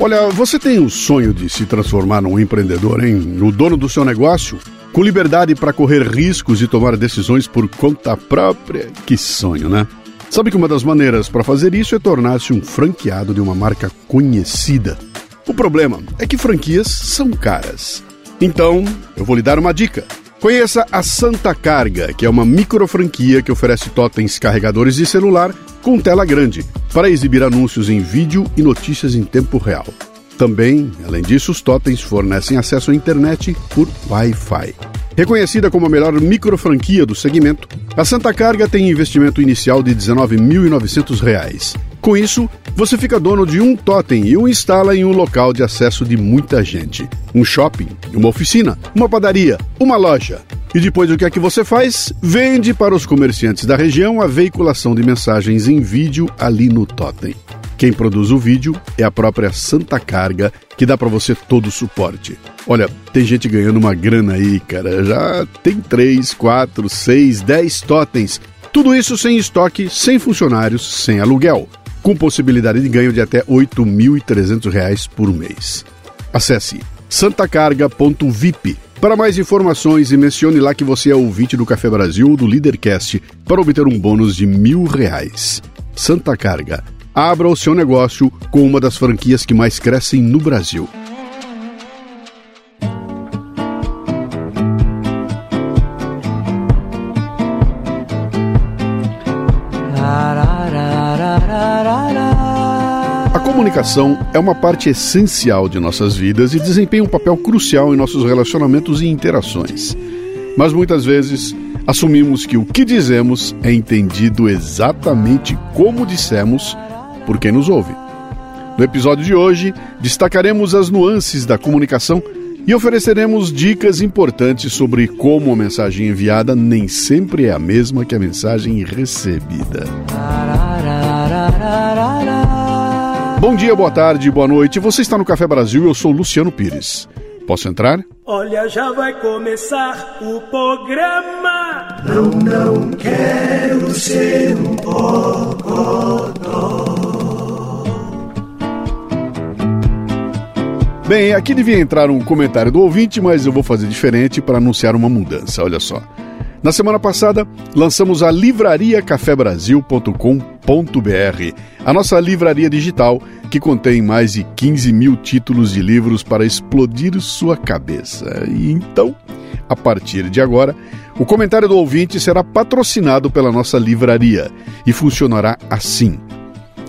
Olha, você tem o sonho de se transformar num empreendedor, hein? No dono do seu negócio? Com liberdade para correr riscos e tomar decisões por conta própria? Que sonho, né? Sabe que uma das maneiras para fazer isso é tornar-se um franqueado de uma marca conhecida. O problema é que franquias são caras. Então, eu vou lhe dar uma dica. Conheça a Santa Carga, que é uma micro franquia que oferece totens carregadores de celular com tela grande para exibir anúncios em vídeo e notícias em tempo real. Também, além disso, os totens fornecem acesso à internet por Wi-Fi. Reconhecida como a melhor micro franquia do segmento, a Santa Carga tem investimento inicial de R$ 19.900. Com isso, você fica dono de um totem e o instala em um local de acesso de muita gente. Um shopping, uma oficina, uma padaria, uma loja. E depois o que é que você faz? Vende para os comerciantes da região a veiculação de mensagens em vídeo ali no totem. Quem produz o vídeo é a própria Santa Carga, que dá para você todo o suporte. Olha, tem gente ganhando uma grana aí, cara. Já tem 3, 4, 6, 10 totens. Tudo isso sem estoque, sem funcionários, sem aluguel com possibilidade de ganho de até R$ 8.300 por mês. Acesse santacarga.vip para mais informações e mencione lá que você é ouvinte do Café Brasil ou do Leadercast para obter um bônus de mil reais. Santa Carga. Abra o seu negócio com uma das franquias que mais crescem no Brasil. Comunicação é uma parte essencial de nossas vidas e desempenha um papel crucial em nossos relacionamentos e interações. Mas muitas vezes assumimos que o que dizemos é entendido exatamente como dissemos por quem nos ouve. No episódio de hoje, destacaremos as nuances da comunicação e ofereceremos dicas importantes sobre como a mensagem enviada nem sempre é a mesma que a mensagem recebida. Bom dia, boa tarde, boa noite. Você está no Café Brasil eu sou Luciano Pires. Posso entrar? Olha, já vai começar o programa. Não, não quero ser um bocodó. Bem, aqui devia entrar um comentário do ouvinte, mas eu vou fazer diferente para anunciar uma mudança. Olha só. Na semana passada, lançamos a livrariacafebrasil.com.br, a nossa livraria digital que contém mais de 15 mil títulos de livros para explodir sua cabeça. E então, a partir de agora, o comentário do ouvinte será patrocinado pela nossa livraria e funcionará assim.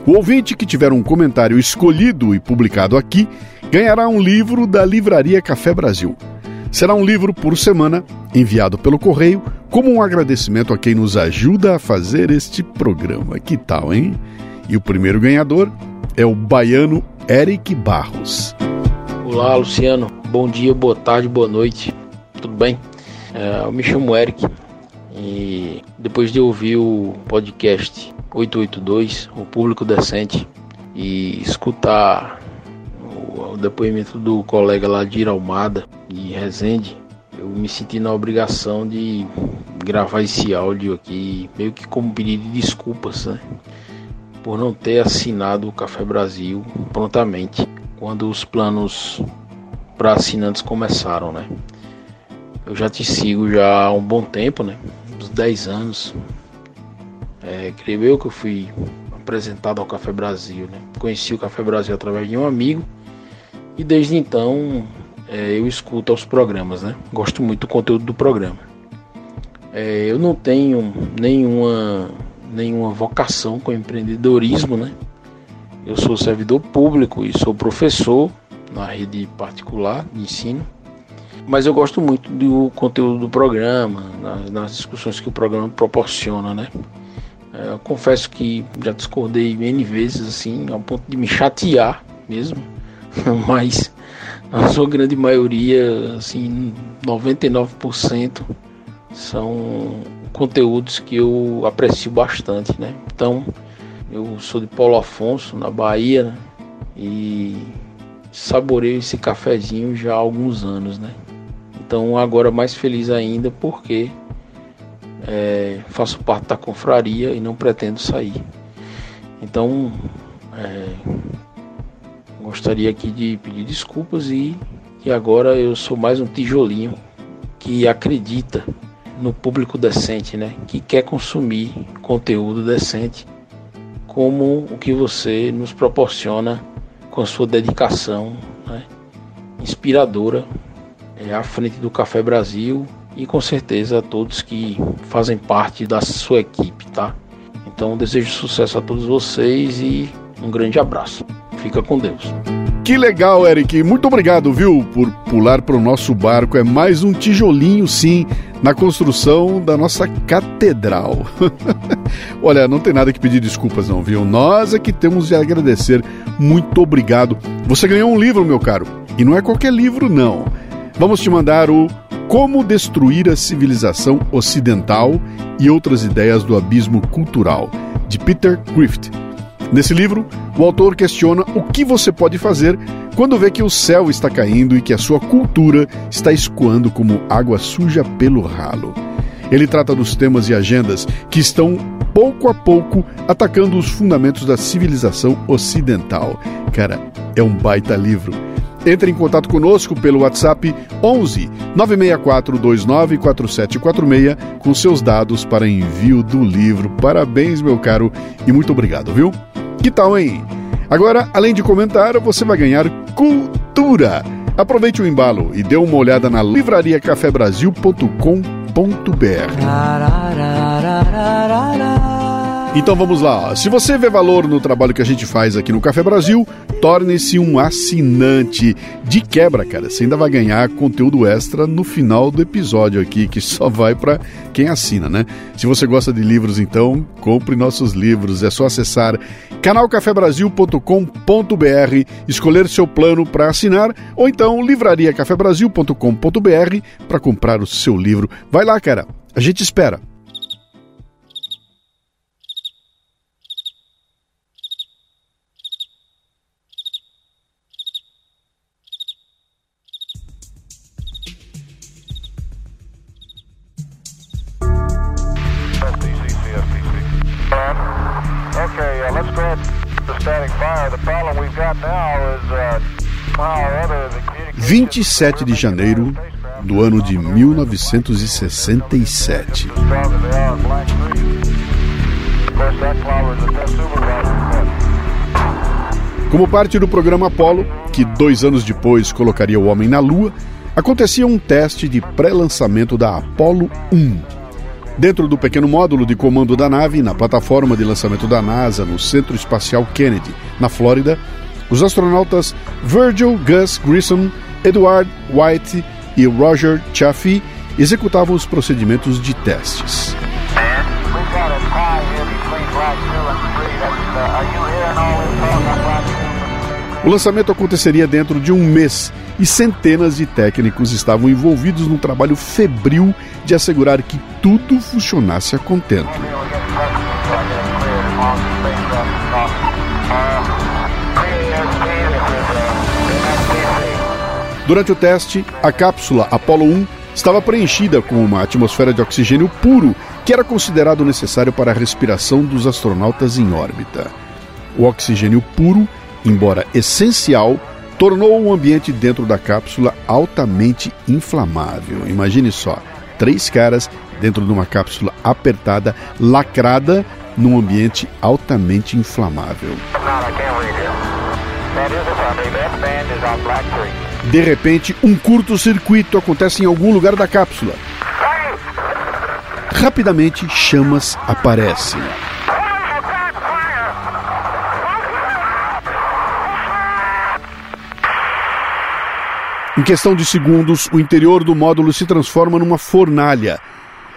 O ouvinte que tiver um comentário escolhido e publicado aqui ganhará um livro da Livraria Café Brasil. Será um livro por semana, enviado pelo correio, como um agradecimento a quem nos ajuda a fazer este programa. Que tal, hein? E o primeiro ganhador é o baiano Eric Barros. Olá, Luciano. Bom dia, boa tarde, boa noite. Tudo bem? É, eu me chamo Eric e depois de ouvir o podcast 882, o Público Decente, e escutar o depoimento do colega lá de Iralmada, de Resende, eu me senti na obrigação de gravar esse áudio aqui, meio que como pedido de desculpas, né? Por não ter assinado o Café Brasil prontamente, quando os planos para assinantes começaram, né? Eu já te sigo já há um bom tempo, né? Uns 10 anos. É, creio eu que eu fui apresentado ao Café Brasil, né? Conheci o Café Brasil através de um amigo e desde então é, eu escuto os programas, né? Gosto muito do conteúdo do programa. É, eu não tenho nenhuma, nenhuma vocação com empreendedorismo, né? Eu sou servidor público e sou professor na rede particular de ensino. Mas eu gosto muito do conteúdo do programa, nas, nas discussões que o programa proporciona, né? É, eu confesso que já discordei N vezes, assim, ao ponto de me chatear mesmo mas a sua grande maioria, assim, 99% são conteúdos que eu aprecio bastante, né? Então, eu sou de Paulo Afonso, na Bahia, né? e saboreio esse cafezinho já há alguns anos, né? Então, agora mais feliz ainda porque é, faço parte da confraria e não pretendo sair. Então, é, Gostaria aqui de pedir desculpas e que agora eu sou mais um tijolinho que acredita no público decente, né? Que quer consumir conteúdo decente, como o que você nos proporciona com a sua dedicação, né? inspiradora, é, à frente do Café Brasil e com certeza a todos que fazem parte da sua equipe, tá? Então desejo sucesso a todos vocês e um grande abraço. Fica com Deus. Que legal, Eric. Muito obrigado, viu, por pular para o nosso barco. É mais um tijolinho, sim, na construção da nossa catedral. Olha, não tem nada que pedir desculpas, não, viu? Nós é que temos de agradecer. Muito obrigado. Você ganhou um livro, meu caro. E não é qualquer livro, não. Vamos te mandar o Como Destruir a Civilização Ocidental e Outras Ideias do Abismo Cultural, de Peter Griffith. Nesse livro, o autor questiona o que você pode fazer quando vê que o céu está caindo e que a sua cultura está escoando como água suja pelo ralo. Ele trata dos temas e agendas que estão pouco a pouco atacando os fundamentos da civilização ocidental. Cara, é um baita livro. Entre em contato conosco pelo WhatsApp 11 964 29 4746 com seus dados para envio do livro. Parabéns, meu caro, e muito obrigado, viu? Que tal, hein? Agora, além de comentar, você vai ganhar cultura. Aproveite o embalo e dê uma olhada na livrariacafebrasil.com.br. Então vamos lá. Se você vê valor no trabalho que a gente faz aqui no Café Brasil, torne-se um assinante. De quebra, cara, você ainda vai ganhar conteúdo extra no final do episódio aqui, que só vai para quem assina, né? Se você gosta de livros, então, compre nossos livros. É só acessar canalcafebrasil.com.br, escolher seu plano para assinar, ou então livrariacafebrasil.com.br para comprar o seu livro. Vai lá, cara. A gente espera. 27 de janeiro do ano de 1967. Como parte do programa Apollo, que dois anos depois colocaria o homem na Lua, acontecia um teste de pré-lançamento da Apollo 1 Dentro do pequeno módulo de comando da nave, na plataforma de lançamento da NASA, no Centro Espacial Kennedy, na Flórida, os astronautas Virgil Gus Grissom, Edward White e Roger Chaffee executavam os procedimentos de testes. O lançamento aconteceria dentro de um mês e centenas de técnicos estavam envolvidos num trabalho febril de assegurar que tudo funcionasse a contento. Durante o teste, a cápsula Apollo 1 estava preenchida com uma atmosfera de oxigênio puro que era considerado necessário para a respiração dos astronautas em órbita. O oxigênio puro embora essencial, tornou o ambiente dentro da cápsula altamente inflamável. Imagine só, três caras dentro de uma cápsula apertada, lacrada, num ambiente altamente inflamável. De repente, um curto-circuito acontece em algum lugar da cápsula. Rapidamente, chamas aparecem. Em questão de segundos, o interior do módulo se transforma numa fornalha.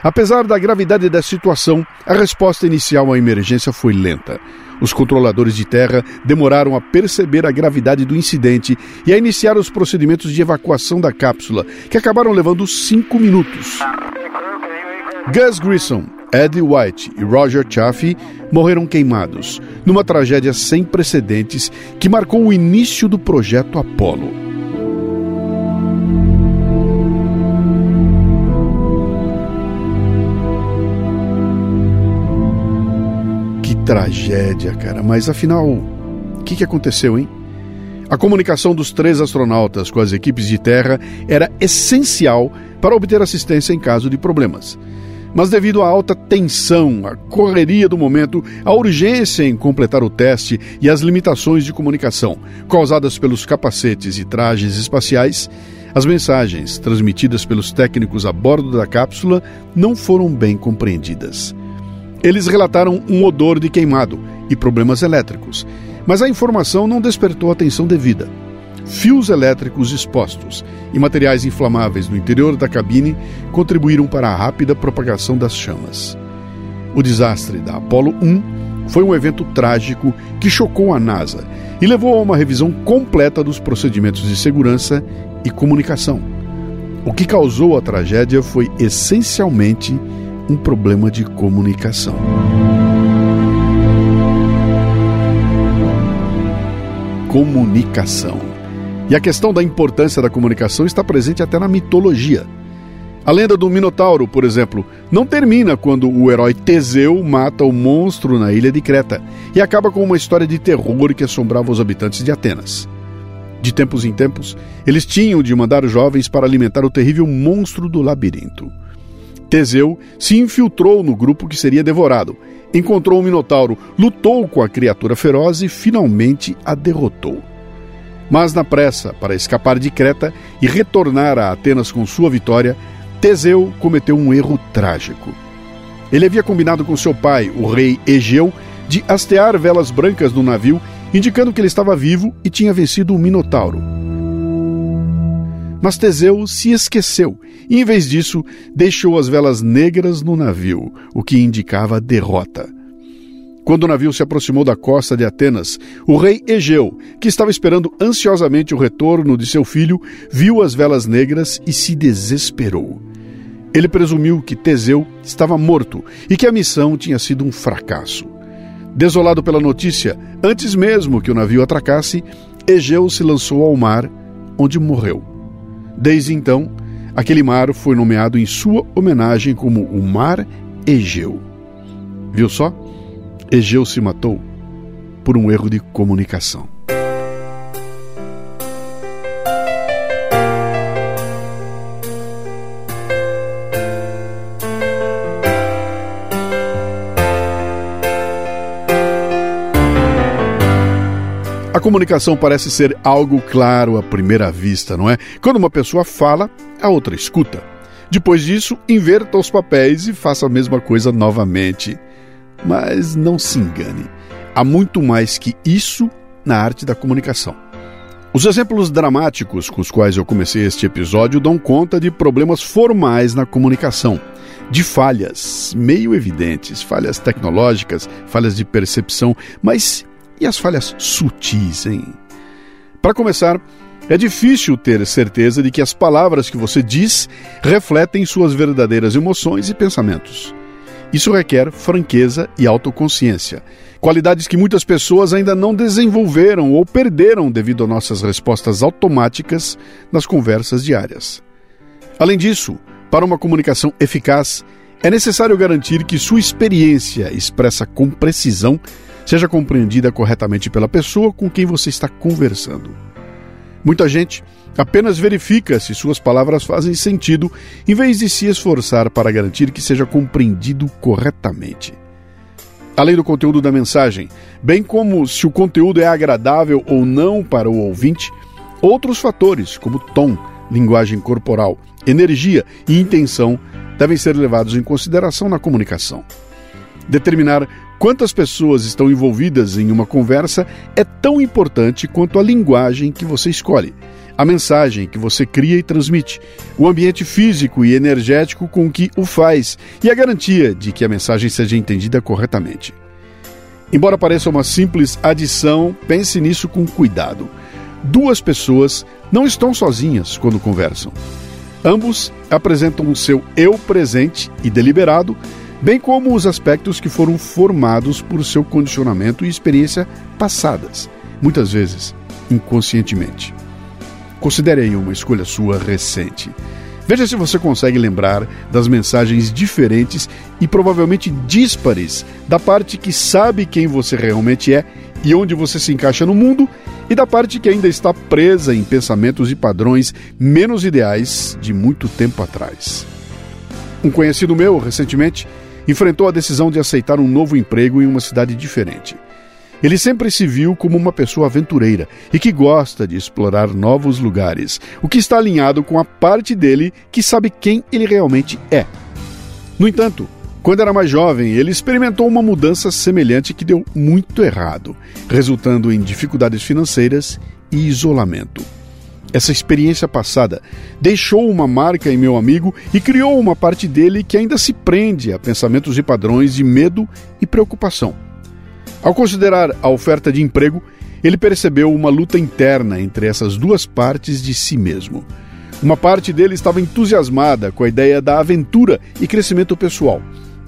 Apesar da gravidade da situação, a resposta inicial à emergência foi lenta. Os controladores de terra demoraram a perceber a gravidade do incidente e a iniciar os procedimentos de evacuação da cápsula, que acabaram levando cinco minutos. Gus Grissom, Eddie White e Roger Chaffee morreram queimados, numa tragédia sem precedentes que marcou o início do projeto Apollo. Tragédia, cara. Mas afinal, o que, que aconteceu, hein? A comunicação dos três astronautas com as equipes de terra era essencial para obter assistência em caso de problemas. Mas devido à alta tensão, à correria do momento, à urgência em completar o teste e às limitações de comunicação causadas pelos capacetes e trajes espaciais, as mensagens transmitidas pelos técnicos a bordo da cápsula não foram bem compreendidas. Eles relataram um odor de queimado e problemas elétricos, mas a informação não despertou atenção devida. Fios elétricos expostos e materiais inflamáveis no interior da cabine contribuíram para a rápida propagação das chamas. O desastre da Apollo 1 foi um evento trágico que chocou a NASA e levou a uma revisão completa dos procedimentos de segurança e comunicação. O que causou a tragédia foi essencialmente um problema de comunicação. Comunicação. E a questão da importância da comunicação está presente até na mitologia. A lenda do Minotauro, por exemplo, não termina quando o herói Teseu mata o monstro na ilha de Creta e acaba com uma história de terror que assombrava os habitantes de Atenas. De tempos em tempos, eles tinham de mandar jovens para alimentar o terrível monstro do labirinto. Teseu se infiltrou no grupo que seria devorado, encontrou o Minotauro, lutou com a criatura feroz e finalmente a derrotou. Mas na pressa para escapar de Creta e retornar a Atenas com sua vitória, Teseu cometeu um erro trágico. Ele havia combinado com seu pai, o rei Egeu, de hastear velas brancas no navio, indicando que ele estava vivo e tinha vencido o Minotauro. Mas Teseu se esqueceu e, em vez disso, deixou as velas negras no navio, o que indicava derrota. Quando o navio se aproximou da costa de Atenas, o rei Egeu, que estava esperando ansiosamente o retorno de seu filho, viu as velas negras e se desesperou. Ele presumiu que Teseu estava morto e que a missão tinha sido um fracasso. Desolado pela notícia, antes mesmo que o navio atracasse, Egeu se lançou ao mar, onde morreu. Desde então, aquele mar foi nomeado em sua homenagem como o Mar Egeu. Viu só? Egeu se matou por um erro de comunicação. Comunicação parece ser algo claro à primeira vista, não é? Quando uma pessoa fala, a outra escuta. Depois disso, inverta os papéis e faça a mesma coisa novamente. Mas não se engane, há muito mais que isso na arte da comunicação. Os exemplos dramáticos com os quais eu comecei este episódio dão conta de problemas formais na comunicação, de falhas meio evidentes, falhas tecnológicas, falhas de percepção, mas e as falhas sutis, hein? Para começar, é difícil ter certeza de que as palavras que você diz refletem suas verdadeiras emoções e pensamentos. Isso requer franqueza e autoconsciência, qualidades que muitas pessoas ainda não desenvolveram ou perderam devido a nossas respostas automáticas nas conversas diárias. Além disso, para uma comunicação eficaz, é necessário garantir que sua experiência expressa com precisão seja compreendida corretamente pela pessoa com quem você está conversando. Muita gente apenas verifica se suas palavras fazem sentido, em vez de se esforçar para garantir que seja compreendido corretamente. Além do conteúdo da mensagem, bem como se o conteúdo é agradável ou não para o ouvinte, outros fatores, como tom, linguagem corporal, energia e intenção, devem ser levados em consideração na comunicação. Determinar quantas pessoas estão envolvidas em uma conversa é tão importante quanto a linguagem que você escolhe, a mensagem que você cria e transmite, o ambiente físico e energético com que o faz e a garantia de que a mensagem seja entendida corretamente. Embora pareça uma simples adição, pense nisso com cuidado. Duas pessoas não estão sozinhas quando conversam. Ambos apresentam o seu eu presente e deliberado bem como os aspectos que foram formados por seu condicionamento e experiência passadas, muitas vezes inconscientemente. Considere aí uma escolha sua recente. Veja se você consegue lembrar das mensagens diferentes e provavelmente díspares da parte que sabe quem você realmente é e onde você se encaixa no mundo e da parte que ainda está presa em pensamentos e padrões menos ideais de muito tempo atrás. Um conhecido meu, recentemente, enfrentou a decisão de aceitar um novo emprego em uma cidade diferente. Ele sempre se viu como uma pessoa aventureira e que gosta de explorar novos lugares, o que está alinhado com a parte dele que sabe quem ele realmente é. No entanto, quando era mais jovem, ele experimentou uma mudança semelhante que deu muito errado, resultando em dificuldades financeiras e isolamento. Essa experiência passada deixou uma marca em meu amigo e criou uma parte dele que ainda se prende a pensamentos e padrões de medo e preocupação. Ao considerar a oferta de emprego, ele percebeu uma luta interna entre essas duas partes de si mesmo. Uma parte dele estava entusiasmada com a ideia da aventura e crescimento pessoal,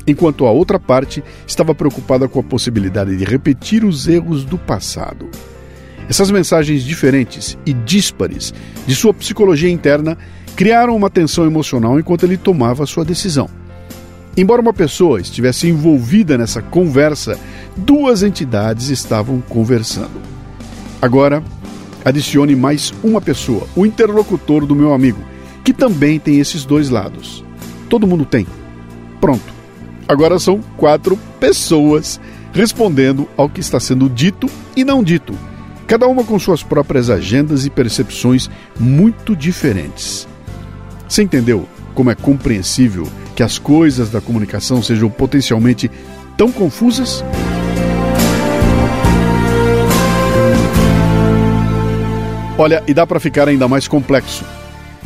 enquanto a outra parte estava preocupada com a possibilidade de repetir os erros do passado. Essas mensagens diferentes e díspares de sua psicologia interna criaram uma tensão emocional enquanto ele tomava sua decisão. Embora uma pessoa estivesse envolvida nessa conversa, duas entidades estavam conversando. Agora, adicione mais uma pessoa, o interlocutor do meu amigo, que também tem esses dois lados. Todo mundo tem. Pronto. Agora são quatro pessoas respondendo ao que está sendo dito e não dito, cada uma com suas próprias agendas e percepções muito diferentes. Você entendeu como é compreensível que as coisas da comunicação sejam potencialmente tão confusas? Olha, e dá para ficar ainda mais complexo.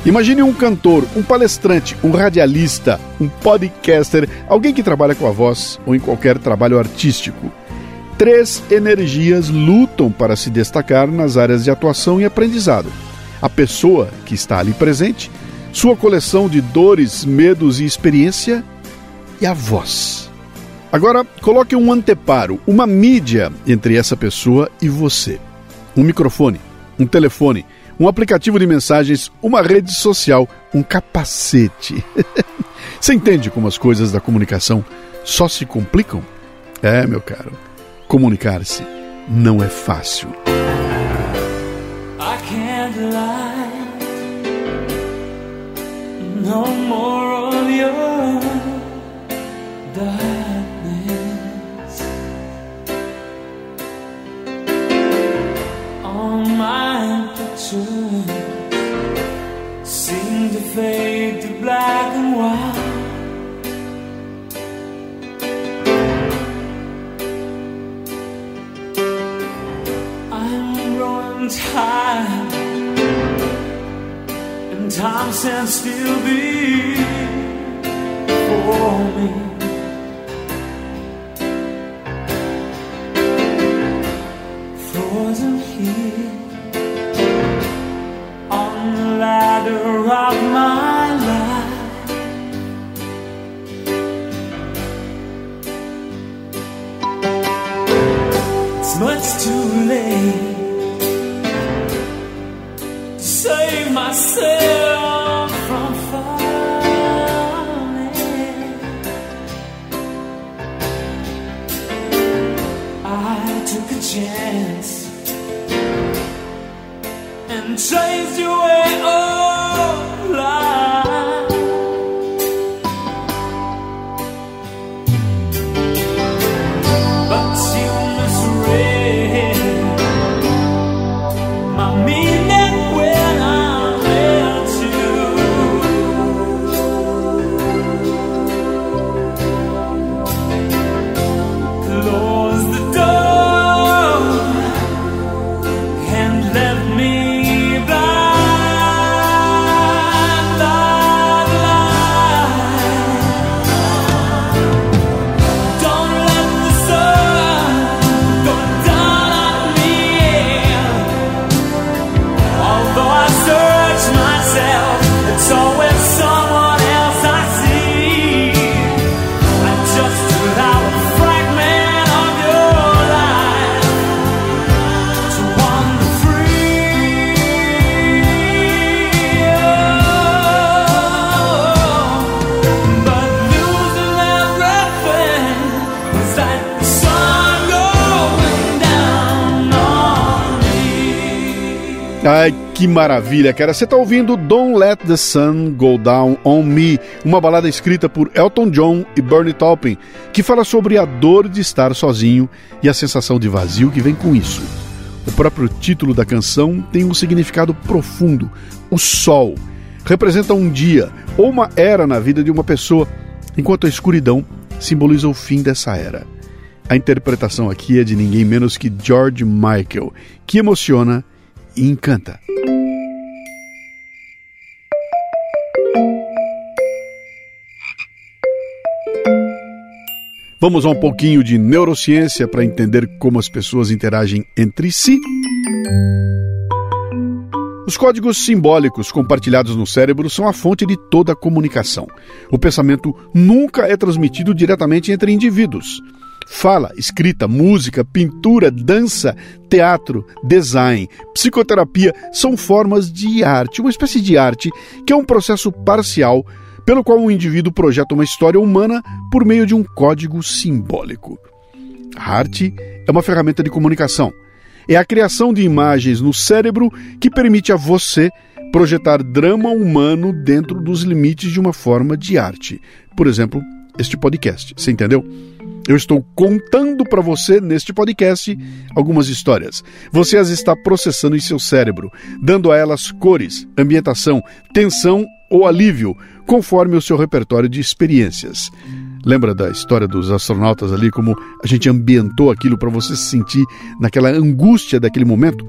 Imagine um cantor, um palestrante, um radialista, um podcaster, alguém que trabalha com a voz ou em qualquer trabalho artístico. Três energias lutam para se destacar nas áreas de atuação e aprendizado. A pessoa que está ali presente, sua coleção de dores, medos e experiência e a voz. Agora, coloque um anteparo, uma mídia entre essa pessoa e você. Um microfone, um telefone, um aplicativo de mensagens, uma rede social, um capacete. Você entende como as coisas da comunicação só se complicam? É, meu caro, comunicar-se não é fácil. I can't lie. No more I'm and time stands still before me. Frozen here que maravilha, cara. Você tá ouvindo Don't Let the Sun Go Down on Me, uma balada escrita por Elton John e Bernie Taupin, que fala sobre a dor de estar sozinho e a sensação de vazio que vem com isso. O próprio título da canção tem um significado profundo. O sol representa um dia ou uma era na vida de uma pessoa, enquanto a escuridão simboliza o fim dessa era. A interpretação aqui é de ninguém menos que George Michael, que emociona e encanta. Vamos a um pouquinho de neurociência para entender como as pessoas interagem entre si. Os códigos simbólicos compartilhados no cérebro são a fonte de toda a comunicação. O pensamento nunca é transmitido diretamente entre indivíduos. Fala, escrita, música, pintura, dança, teatro, design, psicoterapia são formas de arte, uma espécie de arte que é um processo parcial pelo qual um indivíduo projeta uma história humana por meio de um código simbólico. A arte é uma ferramenta de comunicação. É a criação de imagens no cérebro que permite a você projetar drama humano dentro dos limites de uma forma de arte. Por exemplo, este podcast. Você entendeu? Eu estou contando para você neste podcast algumas histórias. Você as está processando em seu cérebro, dando a elas cores, ambientação, tensão ou alívio, conforme o seu repertório de experiências. Lembra da história dos astronautas ali, como a gente ambientou aquilo para você se sentir naquela angústia daquele momento?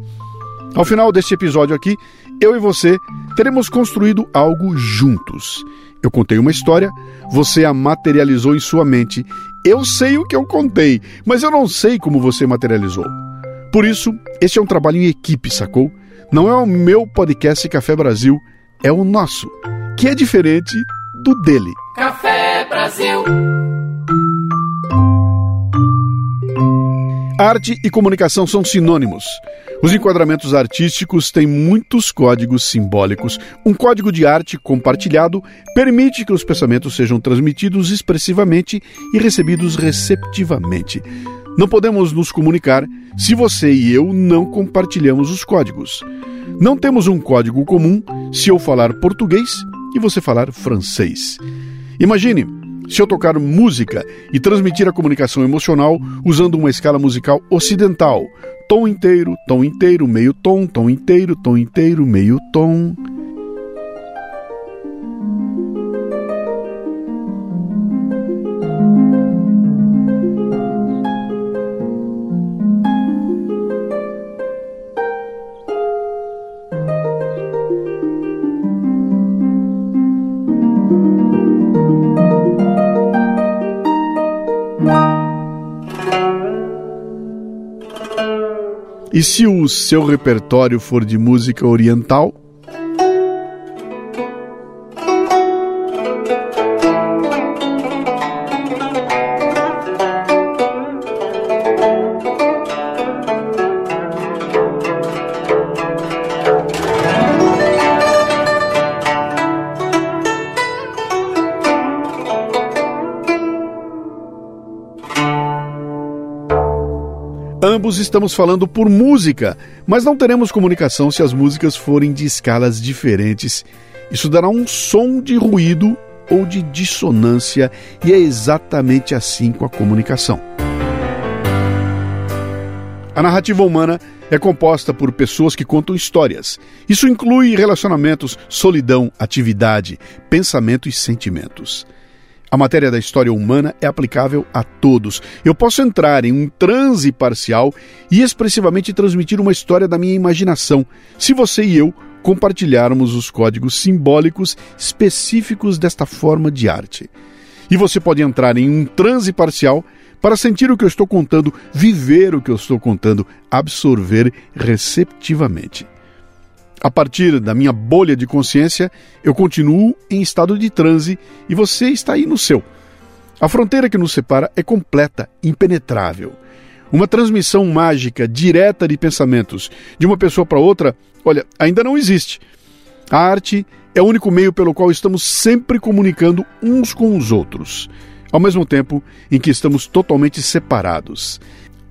Ao final deste episódio aqui, eu e você teremos construído algo juntos. Eu contei uma história, você a materializou em sua mente. Eu sei o que eu contei, mas eu não sei como você materializou. Por isso, este é um trabalho em equipe, sacou? Não é o meu podcast Café Brasil, é o nosso, que é diferente do dele. Café Brasil. Arte e comunicação são sinônimos. Os enquadramentos artísticos têm muitos códigos simbólicos. Um código de arte compartilhado permite que os pensamentos sejam transmitidos expressivamente e recebidos receptivamente. Não podemos nos comunicar se você e eu não compartilhamos os códigos. Não temos um código comum se eu falar português e você falar francês. Imagine se eu tocar música e transmitir a comunicação emocional usando uma escala musical ocidental, tom inteiro, tom inteiro, meio tom, tom inteiro, tom inteiro, meio tom. E se o seu repertório for de música oriental, Ambos estamos falando por música, mas não teremos comunicação se as músicas forem de escalas diferentes. Isso dará um som de ruído ou de dissonância, e é exatamente assim com a comunicação. A narrativa humana é composta por pessoas que contam histórias. Isso inclui relacionamentos, solidão, atividade, pensamento e sentimentos. A matéria da história humana é aplicável a todos. Eu posso entrar em um transe parcial e expressivamente transmitir uma história da minha imaginação, se você e eu compartilharmos os códigos simbólicos específicos desta forma de arte. E você pode entrar em um transe parcial para sentir o que eu estou contando, viver o que eu estou contando, absorver receptivamente. A partir da minha bolha de consciência, eu continuo em estado de transe e você está aí no seu. A fronteira que nos separa é completa, impenetrável. Uma transmissão mágica direta de pensamentos de uma pessoa para outra, olha, ainda não existe. A arte é o único meio pelo qual estamos sempre comunicando uns com os outros, ao mesmo tempo em que estamos totalmente separados.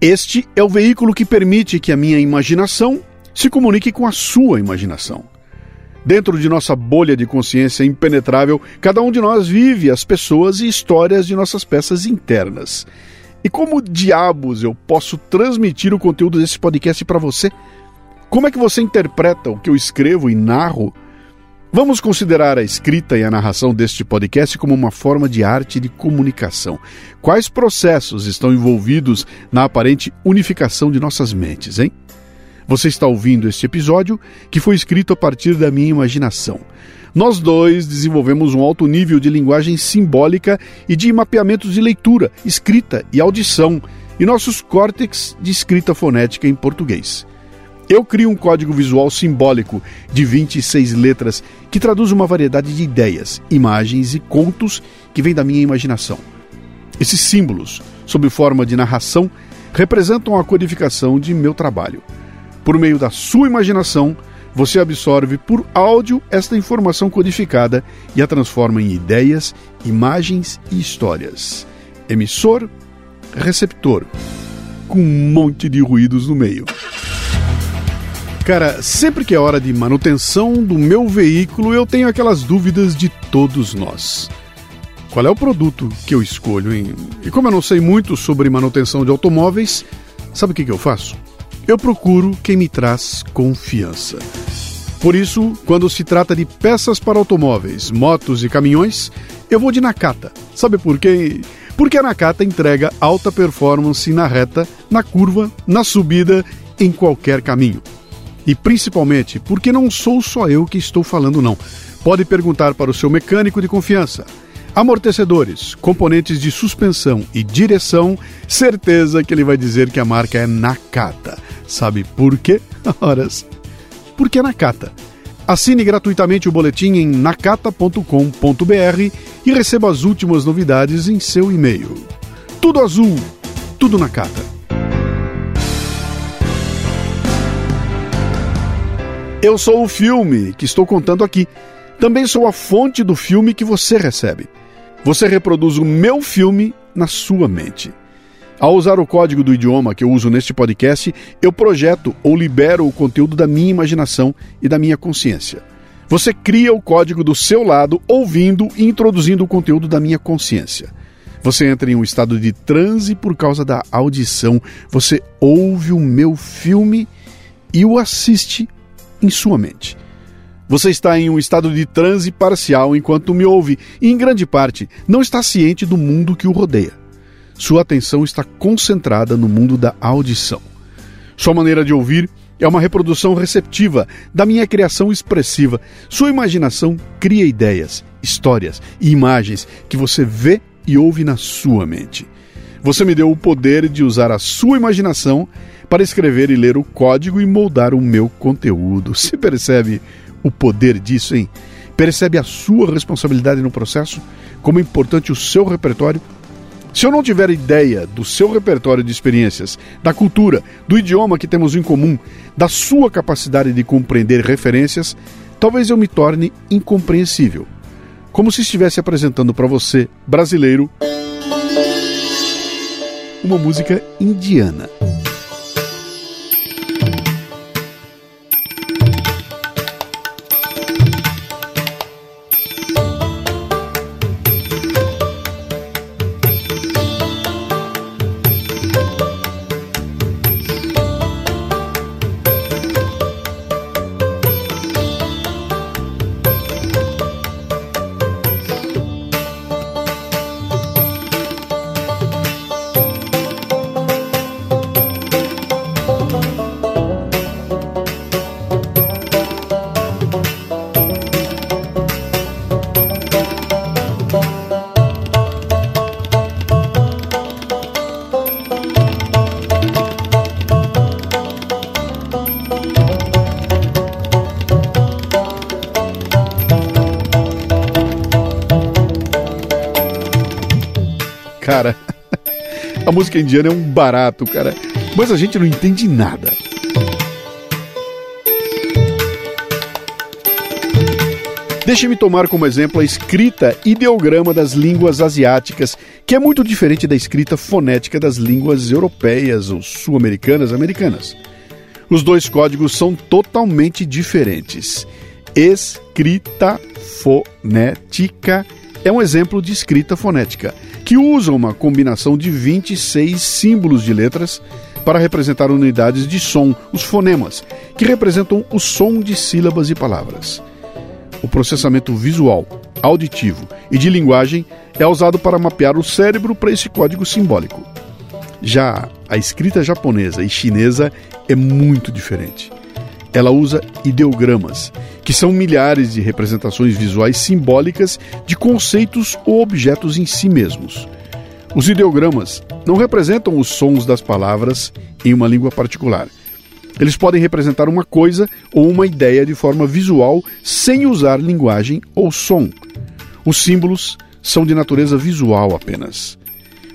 Este é o veículo que permite que a minha imaginação se comunique com a sua imaginação. Dentro de nossa bolha de consciência impenetrável, cada um de nós vive as pessoas e histórias de nossas peças internas. E como diabos eu posso transmitir o conteúdo desse podcast para você? Como é que você interpreta o que eu escrevo e narro? Vamos considerar a escrita e a narração deste podcast como uma forma de arte de comunicação. Quais processos estão envolvidos na aparente unificação de nossas mentes, hein? Você está ouvindo este episódio que foi escrito a partir da minha imaginação. Nós dois desenvolvemos um alto nível de linguagem simbólica e de mapeamentos de leitura, escrita e audição, e nossos córtex de escrita fonética em português. Eu crio um código visual simbólico de 26 letras que traduz uma variedade de ideias, imagens e contos que vem da minha imaginação. Esses símbolos, sob forma de narração, representam a codificação de meu trabalho. Por meio da sua imaginação, você absorve por áudio esta informação codificada e a transforma em ideias, imagens e histórias. Emissor, receptor, com um monte de ruídos no meio. Cara, sempre que é hora de manutenção do meu veículo, eu tenho aquelas dúvidas de todos nós. Qual é o produto que eu escolho, hein? E como eu não sei muito sobre manutenção de automóveis, sabe o que, que eu faço? Eu procuro quem me traz confiança. Por isso, quando se trata de peças para automóveis, motos e caminhões, eu vou de Nakata. Sabe por quê? Porque a Nakata entrega alta performance na reta, na curva, na subida, em qualquer caminho. E principalmente porque não sou só eu que estou falando, não. Pode perguntar para o seu mecânico de confiança. Amortecedores, componentes de suspensão e direção, certeza que ele vai dizer que a marca é Nakata. Sabe por quê? Horas porque é Nakata. Assine gratuitamente o boletim em nakata.com.br e receba as últimas novidades em seu e-mail. Tudo azul, tudo Nakata. Eu sou o filme que estou contando aqui. Também sou a fonte do filme que você recebe. Você reproduz o meu filme na sua mente. Ao usar o código do idioma que eu uso neste podcast, eu projeto ou libero o conteúdo da minha imaginação e da minha consciência. Você cria o código do seu lado, ouvindo e introduzindo o conteúdo da minha consciência. Você entra em um estado de transe por causa da audição. Você ouve o meu filme e o assiste em sua mente. Você está em um estado de transe parcial enquanto me ouve e, em grande parte, não está ciente do mundo que o rodeia. Sua atenção está concentrada no mundo da audição. Sua maneira de ouvir é uma reprodução receptiva da minha criação expressiva. Sua imaginação cria ideias, histórias e imagens que você vê e ouve na sua mente. Você me deu o poder de usar a sua imaginação para escrever e ler o código e moldar o meu conteúdo. Se percebe o poder disso, hein? Percebe a sua responsabilidade no processo? Como é importante o seu repertório se eu não tiver ideia do seu repertório de experiências, da cultura, do idioma que temos em comum, da sua capacidade de compreender referências, talvez eu me torne incompreensível. Como se estivesse apresentando para você, brasileiro, uma música indiana. Cara. A música indiana é um barato, cara. Mas a gente não entende nada. Deixe-me tomar como exemplo a escrita ideograma das línguas asiáticas, que é muito diferente da escrita fonética das línguas europeias ou sul-americanas americanas. Os dois códigos são totalmente diferentes. Escrita fonética é um exemplo de escrita fonética, que usa uma combinação de 26 símbolos de letras para representar unidades de som, os fonemas, que representam o som de sílabas e palavras. O processamento visual, auditivo e de linguagem é usado para mapear o cérebro para esse código simbólico. Já a escrita japonesa e chinesa é muito diferente. Ela usa ideogramas, que são milhares de representações visuais simbólicas de conceitos ou objetos em si mesmos. Os ideogramas não representam os sons das palavras em uma língua particular. Eles podem representar uma coisa ou uma ideia de forma visual sem usar linguagem ou som. Os símbolos são de natureza visual apenas.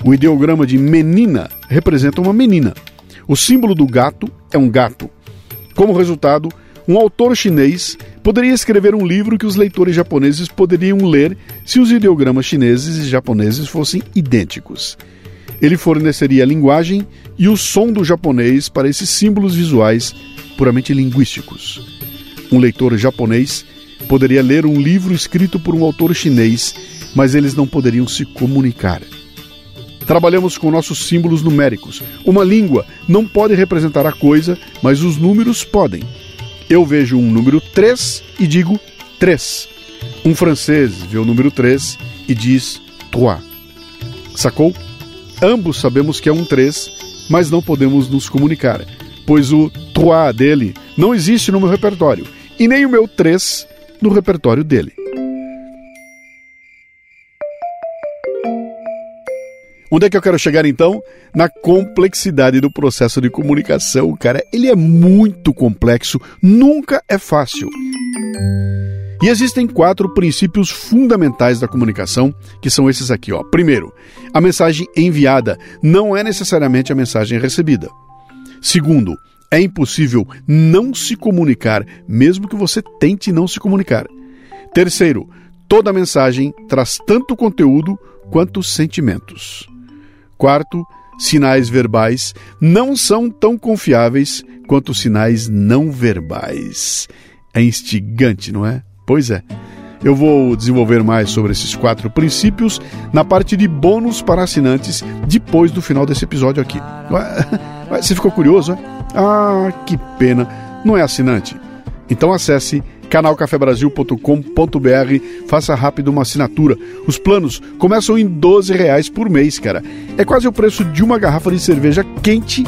O ideograma de menina representa uma menina. O símbolo do gato é um gato. Como resultado, um autor chinês poderia escrever um livro que os leitores japoneses poderiam ler se os ideogramas chineses e japoneses fossem idênticos. Ele forneceria a linguagem e o som do japonês para esses símbolos visuais puramente linguísticos. Um leitor japonês poderia ler um livro escrito por um autor chinês, mas eles não poderiam se comunicar. Trabalhamos com nossos símbolos numéricos. Uma língua não pode representar a coisa, mas os números podem. Eu vejo um número 3 e digo 3. Um francês vê o número 3 e diz 3. Sacou? Ambos sabemos que é um 3, mas não podemos nos comunicar, pois o 3 dele não existe no meu repertório, e nem o meu 3 no repertório dele. Onde é que eu quero chegar então? Na complexidade do processo de comunicação, cara. Ele é muito complexo, nunca é fácil. E existem quatro princípios fundamentais da comunicação, que são esses aqui, ó. Primeiro, a mensagem enviada não é necessariamente a mensagem recebida. Segundo, é impossível não se comunicar, mesmo que você tente não se comunicar. Terceiro, toda mensagem traz tanto conteúdo quanto sentimentos. Quarto, sinais verbais não são tão confiáveis quanto sinais não verbais. É instigante, não é? Pois é. Eu vou desenvolver mais sobre esses quatro princípios na parte de bônus para assinantes depois do final desse episódio aqui. Você ficou curioso? É? Ah, que pena. Não é assinante? Então acesse canalcafebrasil.com.br, faça rápido uma assinatura. Os planos começam em 12 reais por mês, cara. É quase o preço de uma garrafa de cerveja quente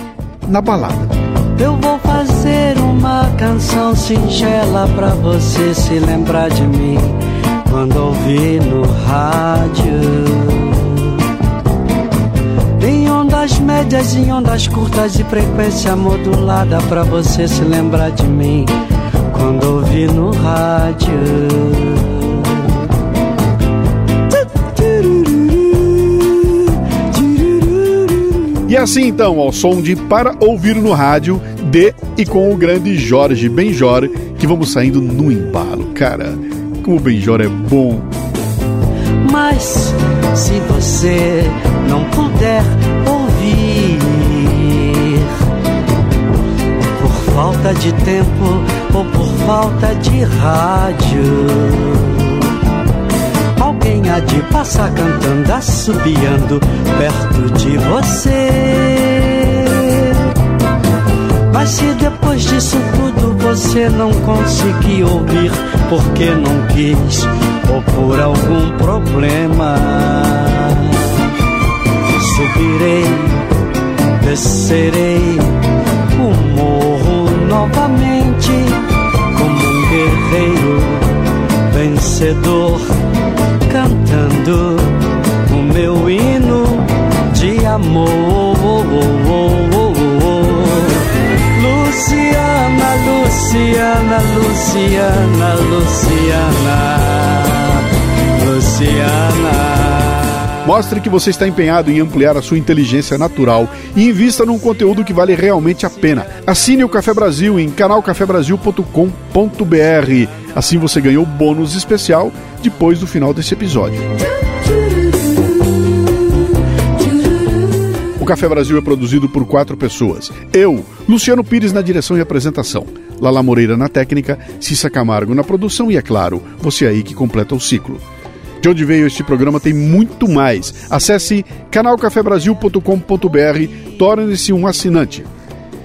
na balada. Eu vou fazer uma canção singela pra você se lembrar de mim quando ouvir no rádio. Em ondas médias, em ondas curtas e frequência modulada pra você se lembrar de mim ouvi no rádio. E assim então, ao som de Para Ouvir no Rádio, de e com o grande Jorge Benjor, que vamos saindo no embalo. Cara, como o Benjor é bom. Mas se você não puder ouvir por falta de tempo ou por falta de rádio. Alguém há de passar cantando, assobiando perto de você. Mas se depois disso tudo você não conseguiu ouvir, porque não quis ou por algum problema, subirei, descerei o morro novamente como um guerreiro vencedor, cantando o meu hino de amor. Luciana, Luciana, Luciana, Luciana, Luciana. Mostre que você está empenhado em ampliar a sua inteligência natural e invista num conteúdo que vale realmente a pena. Assine o Café Brasil em canalcafebrasil.com.br. Assim você ganha o bônus especial depois do final desse episódio. O Café Brasil é produzido por quatro pessoas. Eu, Luciano Pires na direção e apresentação, Lala Moreira na técnica, Cissa Camargo na produção e, é claro, você aí que completa o ciclo. De onde veio este programa tem muito mais. Acesse canalcafebrasil.com.br, torne-se um assinante.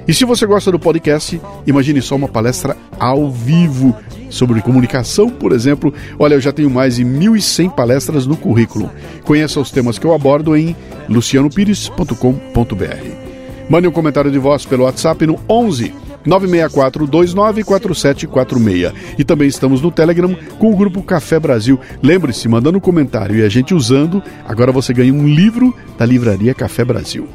E se você gosta do podcast, imagine só uma palestra ao vivo sobre comunicação, por exemplo. Olha, eu já tenho mais de 1.100 palestras no currículo. Conheça os temas que eu abordo em lucianopires.com.br. Mande um comentário de voz pelo WhatsApp no 11 964 294746. E também estamos no Telegram com o grupo Café Brasil. Lembre-se, mandando um comentário e a gente usando, agora você ganha um livro da livraria Café Brasil.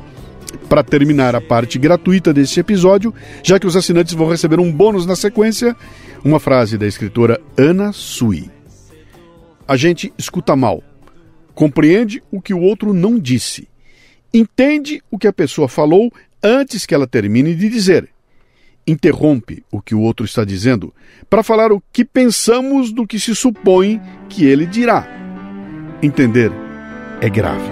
Para terminar a parte gratuita deste episódio, já que os assinantes vão receber um bônus na sequência, uma frase da escritora Ana Sui. A gente escuta mal, compreende o que o outro não disse Entende o que a pessoa falou antes que ela termine de dizer. Interrompe o que o outro está dizendo para falar o que pensamos do que se supõe que ele dirá. Entender é grave.